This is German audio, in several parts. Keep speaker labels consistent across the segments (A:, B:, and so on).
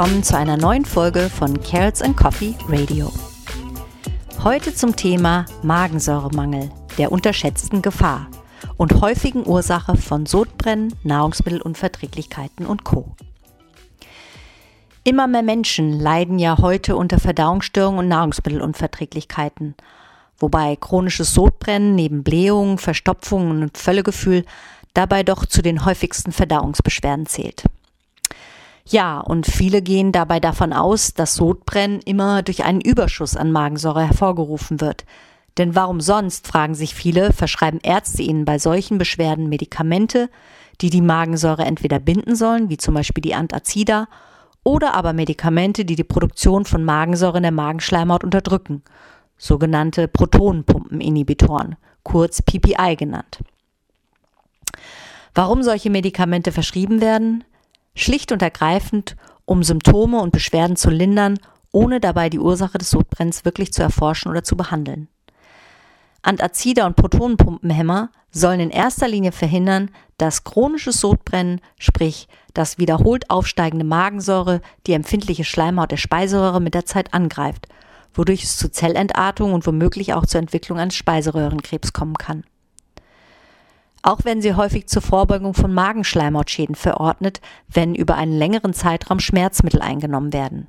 A: Willkommen zu einer neuen Folge von Carrots and Coffee Radio. Heute zum Thema Magensäuremangel, der unterschätzten Gefahr und häufigen Ursache von Sodbrennen, Nahrungsmittelunverträglichkeiten und Co. Immer mehr Menschen leiden ja heute unter Verdauungsstörungen und Nahrungsmittelunverträglichkeiten, wobei chronisches Sodbrennen neben Blähungen, Verstopfungen und Völlegefühl dabei doch zu den häufigsten Verdauungsbeschwerden zählt. Ja, und viele gehen dabei davon aus, dass Sodbrennen immer durch einen Überschuss an Magensäure hervorgerufen wird. Denn warum sonst, fragen sich viele, verschreiben Ärzte ihnen bei solchen Beschwerden Medikamente, die die Magensäure entweder binden sollen, wie zum Beispiel die Antazida, oder aber Medikamente, die die Produktion von Magensäure in der Magenschleimhaut unterdrücken, sogenannte Protonenpumpeninhibitoren, kurz PPI genannt. Warum solche Medikamente verschrieben werden? Schlicht und ergreifend, um Symptome und Beschwerden zu lindern, ohne dabei die Ursache des Sodbrenns wirklich zu erforschen oder zu behandeln. Antazida und Protonenpumpenhämmer sollen in erster Linie verhindern, dass chronisches Sodbrennen, sprich das wiederholt aufsteigende Magensäure, die empfindliche Schleimhaut der Speiseröhre mit der Zeit angreift, wodurch es zu Zellentartung und womöglich auch zur Entwicklung eines Speiseröhrenkrebs kommen kann. Auch werden sie häufig zur Vorbeugung von Magenschleimhautschäden verordnet, wenn über einen längeren Zeitraum Schmerzmittel eingenommen werden.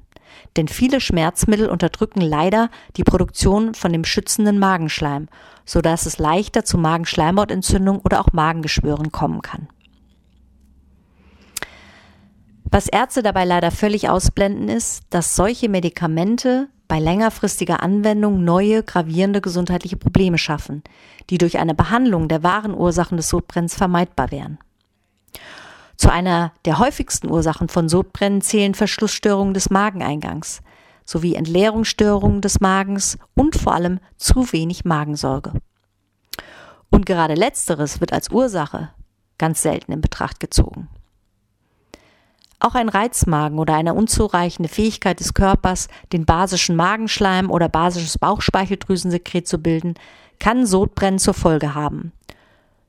A: Denn viele Schmerzmittel unterdrücken leider die Produktion von dem schützenden Magenschleim, sodass es leichter zu Magenschleimhautentzündung oder auch Magengeschwüren kommen kann. Was Ärzte dabei leider völlig ausblenden ist, dass solche Medikamente bei längerfristiger Anwendung neue gravierende gesundheitliche Probleme schaffen, die durch eine Behandlung der wahren Ursachen des Sodbrenns vermeidbar wären. Zu einer der häufigsten Ursachen von Sodbrennen zählen Verschlussstörungen des Mageneingangs sowie Entleerungsstörungen des Magens und vor allem zu wenig Magensäure. Und gerade letzteres wird als Ursache ganz selten in Betracht gezogen. Auch ein Reizmagen oder eine unzureichende Fähigkeit des Körpers, den basischen Magenschleim oder basisches Bauchspeicheldrüsensekret zu bilden, kann Sodbrennen zur Folge haben.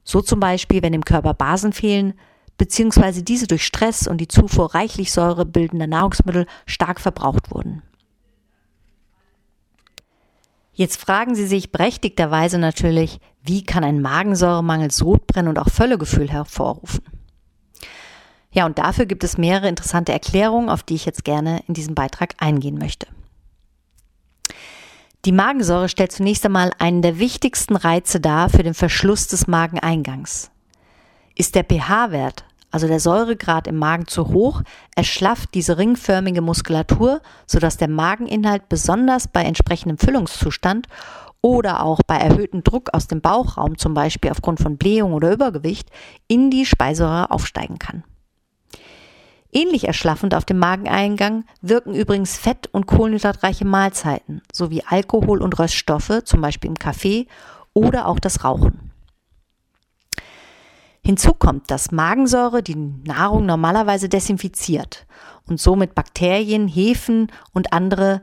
A: So zum Beispiel, wenn im Körper Basen fehlen, beziehungsweise diese durch Stress und die Zufuhr reichlich Säure bildender Nahrungsmittel stark verbraucht wurden. Jetzt fragen Sie sich berechtigterweise natürlich, wie kann ein Magensäuremangel Sodbrennen und auch Völlegefühl hervorrufen? Ja, und dafür gibt es mehrere interessante Erklärungen, auf die ich jetzt gerne in diesem Beitrag eingehen möchte. Die Magensäure stellt zunächst einmal einen der wichtigsten Reize dar für den Verschluss des Mageneingangs. Ist der pH-Wert, also der Säuregrad im Magen zu hoch, erschlafft diese ringförmige Muskulatur, sodass der Mageninhalt besonders bei entsprechendem Füllungszustand oder auch bei erhöhtem Druck aus dem Bauchraum, zum Beispiel aufgrund von Blähung oder Übergewicht, in die Speiseröhre aufsteigen kann. Ähnlich erschlaffend auf dem Mageneingang wirken übrigens fett- und kohlenhydratreiche Mahlzeiten sowie Alkohol und Röststoffe, zum Beispiel im Kaffee oder auch das Rauchen. Hinzu kommt, dass Magensäure die Nahrung normalerweise desinfiziert und somit Bakterien, Hefen und andere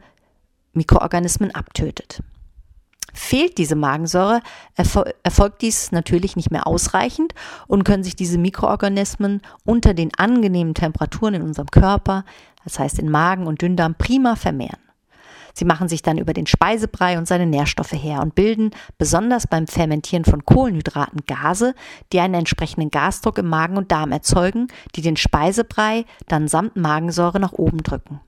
A: Mikroorganismen abtötet. Fehlt diese Magensäure, erfol erfolgt dies natürlich nicht mehr ausreichend und können sich diese Mikroorganismen unter den angenehmen Temperaturen in unserem Körper, das heißt in Magen und Dünndarm, prima vermehren. Sie machen sich dann über den Speisebrei und seine Nährstoffe her und bilden besonders beim Fermentieren von Kohlenhydraten Gase, die einen entsprechenden Gasdruck im Magen und Darm erzeugen, die den Speisebrei dann samt Magensäure nach oben drücken.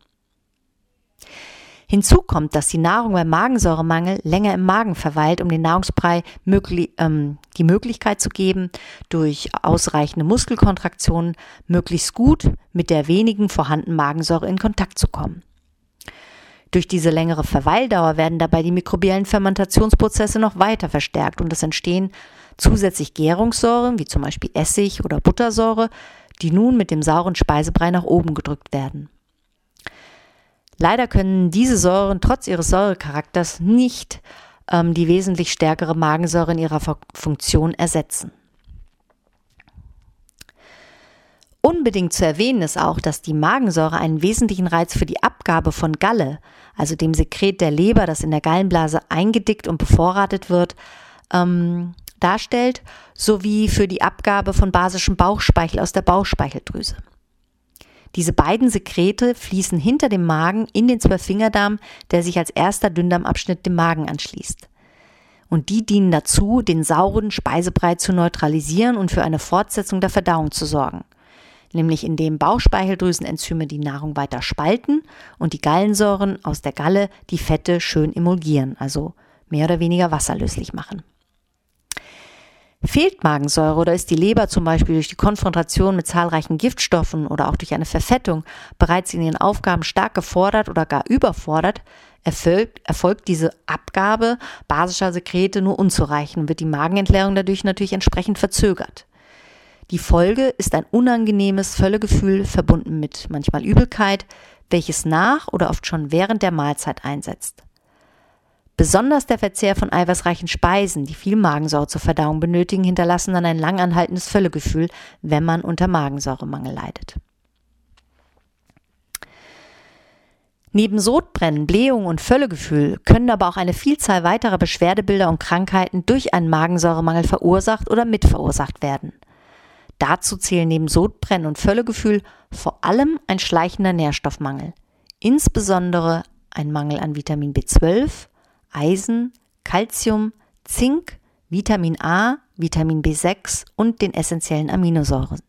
A: Hinzu kommt, dass die Nahrung beim Magensäuremangel länger im Magen verweilt, um den Nahrungsbrei möglich, ähm, die Möglichkeit zu geben, durch ausreichende Muskelkontraktionen möglichst gut mit der wenigen vorhandenen Magensäure in Kontakt zu kommen. Durch diese längere Verweildauer werden dabei die mikrobiellen Fermentationsprozesse noch weiter verstärkt und es entstehen zusätzlich Gärungssäuren, wie zum Beispiel Essig oder Buttersäure, die nun mit dem sauren Speisebrei nach oben gedrückt werden. Leider können diese Säuren trotz ihres Säurecharakters nicht ähm, die wesentlich stärkere Magensäure in ihrer Funktion ersetzen. Unbedingt zu erwähnen ist auch, dass die Magensäure einen wesentlichen Reiz für die Abgabe von Galle, also dem Sekret der Leber, das in der Gallenblase eingedickt und bevorratet wird, ähm, darstellt, sowie für die Abgabe von basischem Bauchspeichel aus der Bauchspeicheldrüse. Diese beiden Sekrete fließen hinter dem Magen in den Zwölffingerdarm, der sich als erster Dünndarmabschnitt dem Magen anschließt. Und die dienen dazu, den sauren Speisebrei zu neutralisieren und für eine Fortsetzung der Verdauung zu sorgen. Nämlich indem Bauchspeicheldrüsenenzyme die Nahrung weiter spalten und die Gallensäuren aus der Galle die Fette schön emulgieren, also mehr oder weniger wasserlöslich machen. Fehlt Magensäure oder ist die Leber zum Beispiel durch die Konfrontation mit zahlreichen Giftstoffen oder auch durch eine Verfettung bereits in ihren Aufgaben stark gefordert oder gar überfordert, erfolgt, erfolgt diese Abgabe basischer Sekrete nur unzureichend und wird die Magenentleerung dadurch natürlich entsprechend verzögert. Die Folge ist ein unangenehmes Völlegefühl verbunden mit manchmal Übelkeit, welches nach oder oft schon während der Mahlzeit einsetzt. Besonders der Verzehr von eiweißreichen Speisen, die viel Magensäure zur Verdauung benötigen, hinterlassen dann ein langanhaltendes Völlegefühl, wenn man unter Magensäuremangel leidet. Neben Sodbrennen, Blähung und Völlegefühl können aber auch eine Vielzahl weiterer Beschwerdebilder und Krankheiten durch einen Magensäuremangel verursacht oder mitverursacht werden. Dazu zählen neben Sodbrennen und Völlegefühl vor allem ein schleichender Nährstoffmangel, insbesondere ein Mangel an Vitamin B12, Eisen, Calcium, Zink, Vitamin A, Vitamin B6 und den essentiellen Aminosäuren.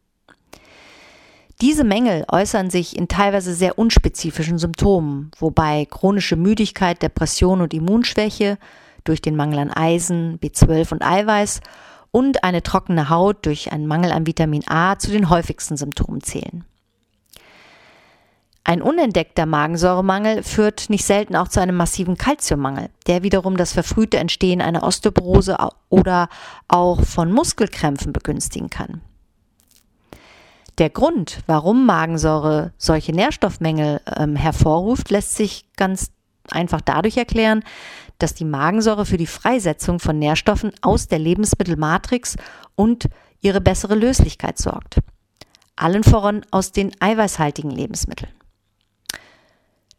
A: Diese Mängel äußern sich in teilweise sehr unspezifischen Symptomen, wobei chronische Müdigkeit, Depression und Immunschwäche durch den Mangel an Eisen, B12 und Eiweiß und eine trockene Haut durch einen Mangel an Vitamin A zu den häufigsten Symptomen zählen. Ein unentdeckter Magensäuremangel führt nicht selten auch zu einem massiven Kalziummangel, der wiederum das verfrühte Entstehen einer Osteoporose oder auch von Muskelkrämpfen begünstigen kann. Der Grund, warum Magensäure solche Nährstoffmängel ähm, hervorruft, lässt sich ganz einfach dadurch erklären, dass die Magensäure für die Freisetzung von Nährstoffen aus der Lebensmittelmatrix und ihre bessere Löslichkeit sorgt. Allen voran aus den eiweißhaltigen Lebensmitteln.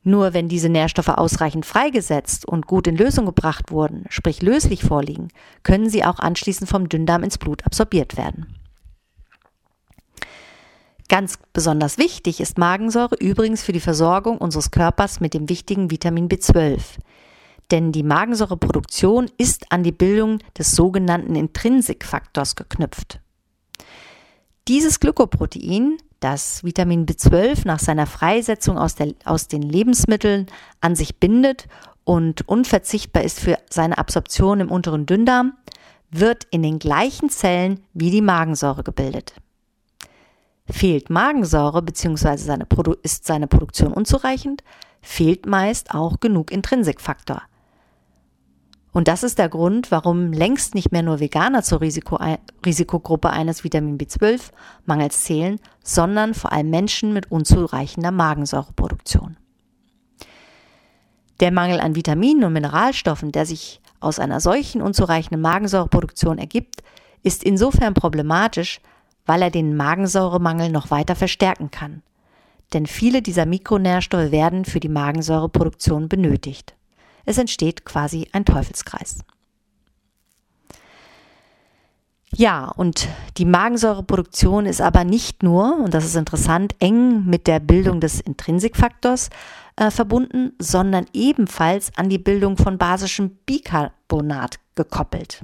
A: Nur wenn diese Nährstoffe ausreichend freigesetzt und gut in Lösung gebracht wurden, sprich löslich vorliegen, können sie auch anschließend vom Dünndarm ins Blut absorbiert werden. Ganz besonders wichtig ist Magensäure übrigens für die Versorgung unseres Körpers mit dem wichtigen Vitamin B12. Denn die Magensäureproduktion ist an die Bildung des sogenannten Intrinsikfaktors geknüpft. Dieses Glykoprotein das Vitamin B12 nach seiner Freisetzung aus, der, aus den Lebensmitteln an sich bindet und unverzichtbar ist für seine Absorption im unteren Dünndarm, wird in den gleichen Zellen wie die Magensäure gebildet. Fehlt Magensäure bzw. Seine ist seine Produktion unzureichend, fehlt meist auch genug Intrinsikfaktor. Und das ist der Grund, warum längst nicht mehr nur Veganer zur Risiko, Risikogruppe eines Vitamin B12-Mangels zählen, sondern vor allem Menschen mit unzureichender Magensäureproduktion. Der Mangel an Vitaminen und Mineralstoffen, der sich aus einer solchen unzureichenden Magensäureproduktion ergibt, ist insofern problematisch, weil er den Magensäuremangel noch weiter verstärken kann. Denn viele dieser Mikronährstoffe werden für die Magensäureproduktion benötigt. Es entsteht quasi ein Teufelskreis. Ja, und die Magensäureproduktion ist aber nicht nur, und das ist interessant, eng mit der Bildung des Intrinsikfaktors äh, verbunden, sondern ebenfalls an die Bildung von basischem Bicarbonat gekoppelt.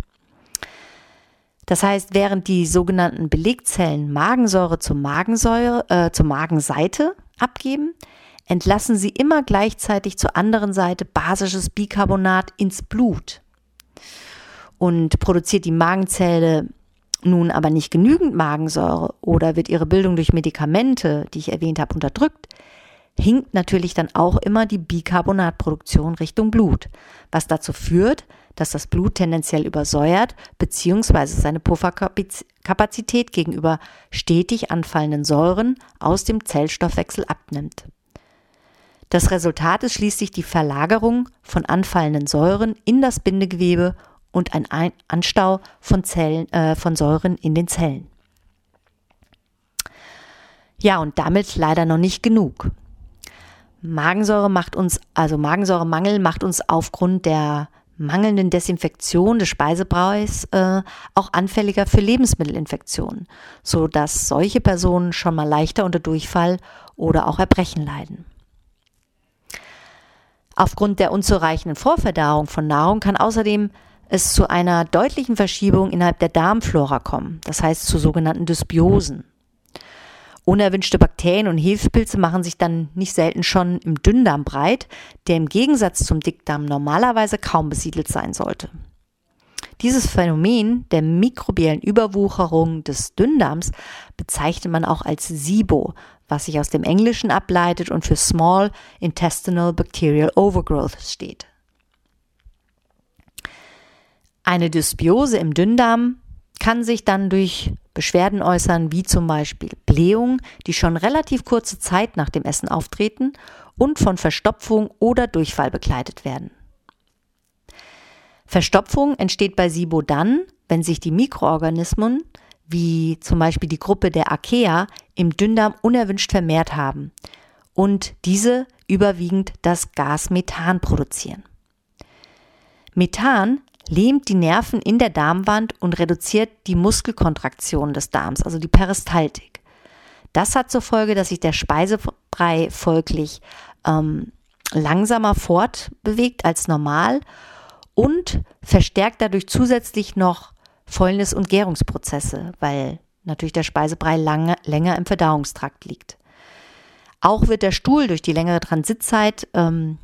A: Das heißt, während die sogenannten Belegzellen Magensäure zur Magensäure, äh, zur Magenseite abgeben, entlassen sie immer gleichzeitig zur anderen Seite basisches Bicarbonat ins Blut. Und produziert die Magenzelle nun aber nicht genügend Magensäure oder wird ihre Bildung durch Medikamente, die ich erwähnt habe, unterdrückt, hinkt natürlich dann auch immer die Bicarbonatproduktion Richtung Blut, was dazu führt, dass das Blut tendenziell übersäuert bzw. seine Pufferkapazität gegenüber stetig anfallenden Säuren aus dem Zellstoffwechsel abnimmt. Das Resultat ist schließlich die Verlagerung von anfallenden Säuren in das Bindegewebe und ein Anstau von, Zellen, äh, von Säuren in den Zellen. Ja, und damit leider noch nicht genug. Magensäure macht uns, also Magensäuremangel macht uns aufgrund der mangelnden Desinfektion des Speisebraues äh, auch anfälliger für Lebensmittelinfektionen, so dass solche Personen schon mal leichter unter Durchfall oder auch Erbrechen leiden. Aufgrund der unzureichenden Vorverdauung von Nahrung kann außerdem es zu einer deutlichen Verschiebung innerhalb der Darmflora kommen, das heißt zu sogenannten Dysbiosen. Unerwünschte Bakterien und Hefepilze machen sich dann nicht selten schon im Dünndarm breit, der im Gegensatz zum Dickdarm normalerweise kaum besiedelt sein sollte. Dieses Phänomen der mikrobiellen Überwucherung des Dünndarms bezeichnet man auch als SIBO, was sich aus dem Englischen ableitet und für Small Intestinal Bacterial Overgrowth steht. Eine Dysbiose im Dünndarm kann sich dann durch Beschwerden äußern, wie zum Beispiel Blähung, die schon relativ kurze Zeit nach dem Essen auftreten und von Verstopfung oder Durchfall begleitet werden. Verstopfung entsteht bei SIBO dann, wenn sich die Mikroorganismen, wie zum Beispiel die Gruppe der Archaea, im Dünndarm unerwünscht vermehrt haben und diese überwiegend das Gas Methan produzieren. Methan lähmt die Nerven in der Darmwand und reduziert die Muskelkontraktion des Darms, also die Peristaltik. Das hat zur Folge, dass sich der Speisebrei folglich ähm, langsamer fortbewegt als normal und verstärkt dadurch zusätzlich noch Fäulnis- und Gärungsprozesse, weil natürlich der Speisebrei lange, länger im Verdauungstrakt liegt. Auch wird der Stuhl durch die längere Transitzeit, ähm,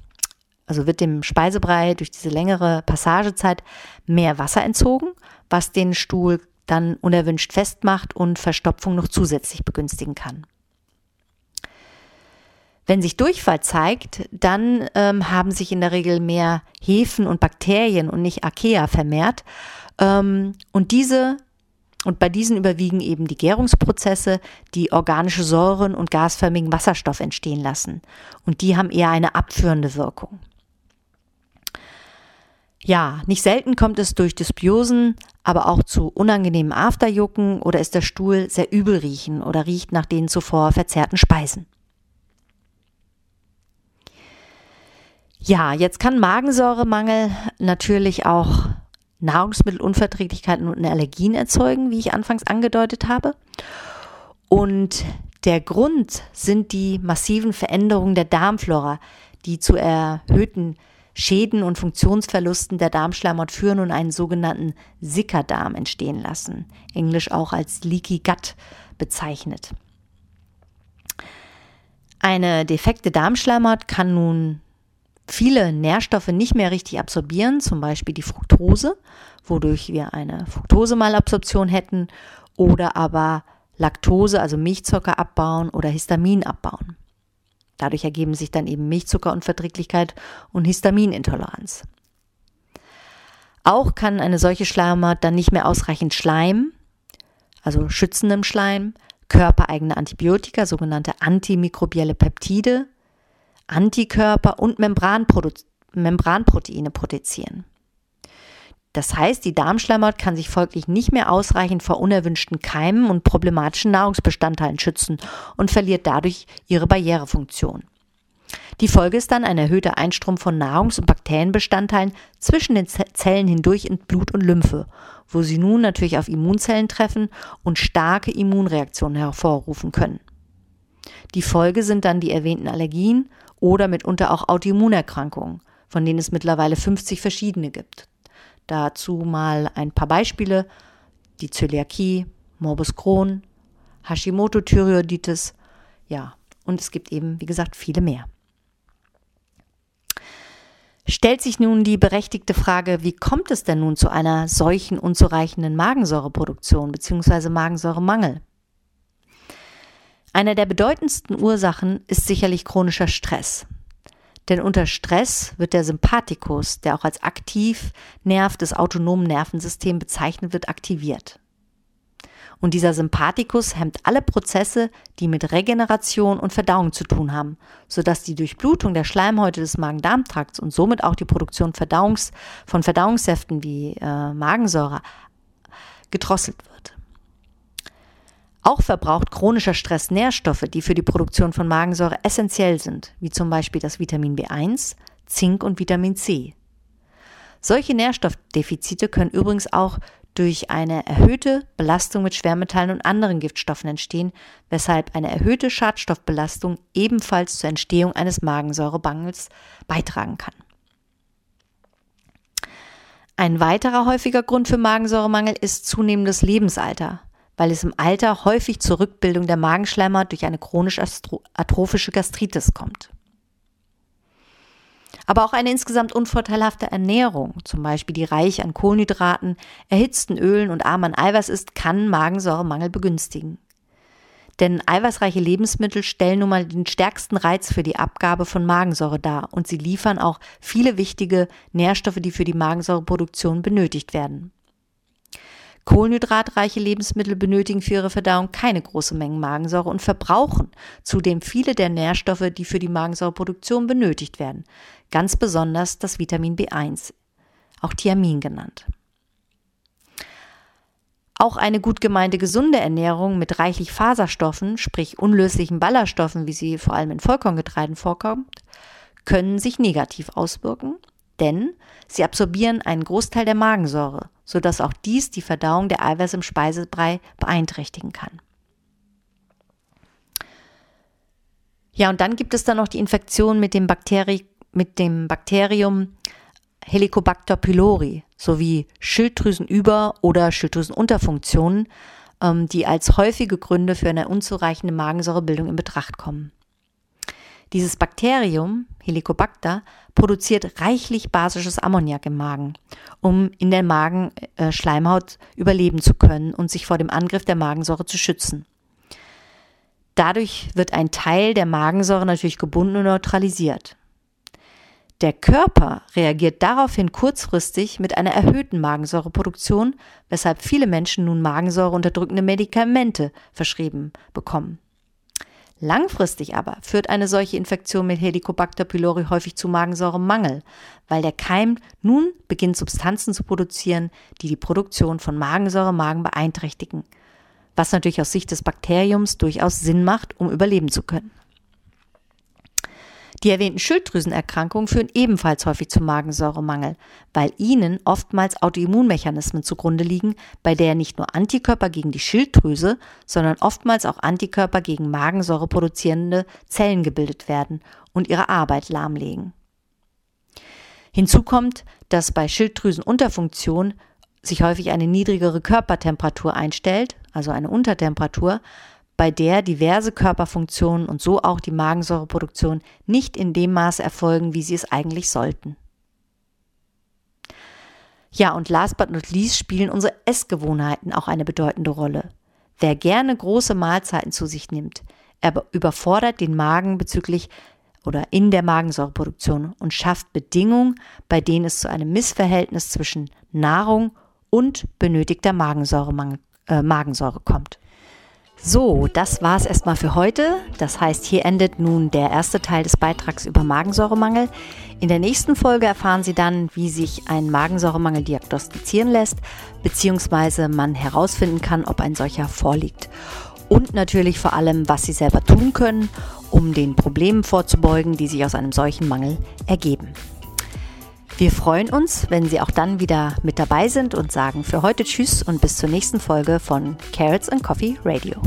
A: also wird dem Speisebrei durch diese längere Passagezeit mehr Wasser entzogen, was den Stuhl dann unerwünscht festmacht und Verstopfung noch zusätzlich begünstigen kann. Wenn sich Durchfall zeigt, dann ähm, haben sich in der Regel mehr Hefen und Bakterien und nicht Archaea vermehrt. Ähm, und diese und bei diesen überwiegen eben die Gärungsprozesse, die organische Säuren und gasförmigen Wasserstoff entstehen lassen. Und die haben eher eine abführende Wirkung. Ja, nicht selten kommt es durch Dysbiosen, aber auch zu unangenehmen Afterjucken oder ist der Stuhl sehr übel riechen oder riecht nach den zuvor verzehrten Speisen. Ja, jetzt kann Magensäuremangel natürlich auch Nahrungsmittelunverträglichkeiten und Allergien erzeugen, wie ich anfangs angedeutet habe. Und der Grund sind die massiven Veränderungen der Darmflora, die zu erhöhten Schäden und Funktionsverlusten der Darmschleimhaut führen und einen sogenannten Sickerdarm entstehen lassen, englisch auch als Leaky Gut bezeichnet. Eine defekte Darmschleimhaut kann nun viele Nährstoffe nicht mehr richtig absorbieren, zum Beispiel die Fructose, wodurch wir eine Fructosemalabsorption hätten, oder aber Laktose, also Milchzucker abbauen oder Histamin abbauen. Dadurch ergeben sich dann eben Milchzuckerunverträglichkeit und Histaminintoleranz. Auch kann eine solche Schleimhaut dann nicht mehr ausreichend Schleim, also schützendem Schleim, körpereigene Antibiotika, sogenannte antimikrobielle Peptide, Antikörper und Membranproteine produzieren. Das heißt, die Darmschleimhaut kann sich folglich nicht mehr ausreichend vor unerwünschten Keimen und problematischen Nahrungsbestandteilen schützen und verliert dadurch ihre Barrierefunktion. Die Folge ist dann ein erhöhter Einstrom von Nahrungs- und Bakterienbestandteilen zwischen den Zellen hindurch in Blut und Lymphe, wo sie nun natürlich auf Immunzellen treffen und starke Immunreaktionen hervorrufen können. Die Folge sind dann die erwähnten Allergien oder mitunter auch Autoimmunerkrankungen, von denen es mittlerweile 50 verschiedene gibt. Dazu mal ein paar Beispiele. Die Zöliakie, Morbus Crohn, Hashimoto-Thyreoiditis, ja, und es gibt eben, wie gesagt, viele mehr. Stellt sich nun die berechtigte Frage, wie kommt es denn nun zu einer solchen unzureichenden Magensäureproduktion bzw. Magensäuremangel? Eine der bedeutendsten Ursachen ist sicherlich chronischer Stress. Denn unter Stress wird der Sympathikus, der auch als Aktivnerv des autonomen Nervensystems bezeichnet wird, aktiviert. Und dieser Sympathikus hemmt alle Prozesse, die mit Regeneration und Verdauung zu tun haben, sodass die Durchblutung der Schleimhäute des Magen-Darm-Trakts und somit auch die Produktion Verdauungs von Verdauungssäften wie äh, Magensäure gedrosselt wird. Auch verbraucht chronischer Stress Nährstoffe, die für die Produktion von Magensäure essentiell sind, wie zum Beispiel das Vitamin B1, Zink und Vitamin C. Solche Nährstoffdefizite können übrigens auch durch eine erhöhte Belastung mit Schwermetallen und anderen Giftstoffen entstehen, weshalb eine erhöhte Schadstoffbelastung ebenfalls zur Entstehung eines Magensäurebangels beitragen kann. Ein weiterer häufiger Grund für Magensäuremangel ist zunehmendes Lebensalter, weil es im Alter häufig zur Rückbildung der Magenschleimhaut durch eine chronisch atrophische Gastritis kommt. Aber auch eine insgesamt unvorteilhafte Ernährung, zum Beispiel die reich an Kohlenhydraten, erhitzten Ölen und arm an Eiweiß ist, kann Magensäuremangel begünstigen. Denn eiweißreiche Lebensmittel stellen nun mal den stärksten Reiz für die Abgabe von Magensäure dar und sie liefern auch viele wichtige Nährstoffe, die für die Magensäureproduktion benötigt werden. Kohlenhydratreiche Lebensmittel benötigen für ihre Verdauung keine große Mengen Magensäure und verbrauchen zudem viele der Nährstoffe, die für die Magensäureproduktion benötigt werden, ganz besonders das Vitamin B1, auch Thiamin genannt. Auch eine gut gemeinte gesunde Ernährung mit reichlich Faserstoffen, sprich unlöslichen Ballaststoffen, wie sie vor allem in Vollkorngetreiden vorkommt, können sich negativ auswirken, denn sie absorbieren einen Großteil der Magensäure, sodass auch dies die Verdauung der Eiweiße im Speisebrei beeinträchtigen kann. Ja, und dann gibt es dann noch die Infektion mit dem, Bakteri mit dem Bakterium Helicobacter pylori sowie Schilddrüsenüber- oder Schilddrüsenunterfunktionen, ähm, die als häufige Gründe für eine unzureichende Magensäurebildung in Betracht kommen. Dieses Bakterium, Helicobacter, produziert reichlich basisches Ammoniak im Magen, um in der Magenschleimhaut überleben zu können und sich vor dem Angriff der Magensäure zu schützen. Dadurch wird ein Teil der Magensäure natürlich gebunden und neutralisiert. Der Körper reagiert daraufhin kurzfristig mit einer erhöhten Magensäureproduktion, weshalb viele Menschen nun Magensäureunterdrückende Medikamente verschrieben bekommen. Langfristig aber führt eine solche Infektion mit Helicobacter pylori häufig zu Magensäuremangel, weil der Keim nun beginnt Substanzen zu produzieren, die die Produktion von Magensäure im Magen beeinträchtigen, was natürlich aus Sicht des Bakteriums durchaus Sinn macht, um überleben zu können. Die erwähnten Schilddrüsenerkrankungen führen ebenfalls häufig zum Magensäuremangel, weil ihnen oftmals Autoimmunmechanismen zugrunde liegen, bei der nicht nur Antikörper gegen die Schilddrüse, sondern oftmals auch Antikörper gegen Magensäure produzierende Zellen gebildet werden und ihre Arbeit lahmlegen. Hinzu kommt, dass bei Schilddrüsenunterfunktion sich häufig eine niedrigere Körpertemperatur einstellt, also eine Untertemperatur, bei der diverse Körperfunktionen und so auch die Magensäureproduktion nicht in dem Maße erfolgen, wie sie es eigentlich sollten. Ja, und last but not least spielen unsere Essgewohnheiten auch eine bedeutende Rolle. Wer gerne große Mahlzeiten zu sich nimmt, er überfordert den Magen bezüglich oder in der Magensäureproduktion und schafft Bedingungen, bei denen es zu einem Missverhältnis zwischen Nahrung und benötigter Magensäure, äh, Magensäure kommt. So, das war es erstmal für heute. Das heißt, hier endet nun der erste Teil des Beitrags über Magensäuremangel. In der nächsten Folge erfahren Sie dann, wie sich ein Magensäuremangel diagnostizieren lässt, beziehungsweise man herausfinden kann, ob ein solcher vorliegt. Und natürlich vor allem, was Sie selber tun können, um den Problemen vorzubeugen, die sich aus einem solchen Mangel ergeben. Wir freuen uns, wenn Sie auch dann wieder mit dabei sind und sagen für heute Tschüss und bis zur nächsten Folge von Carrots and Coffee Radio.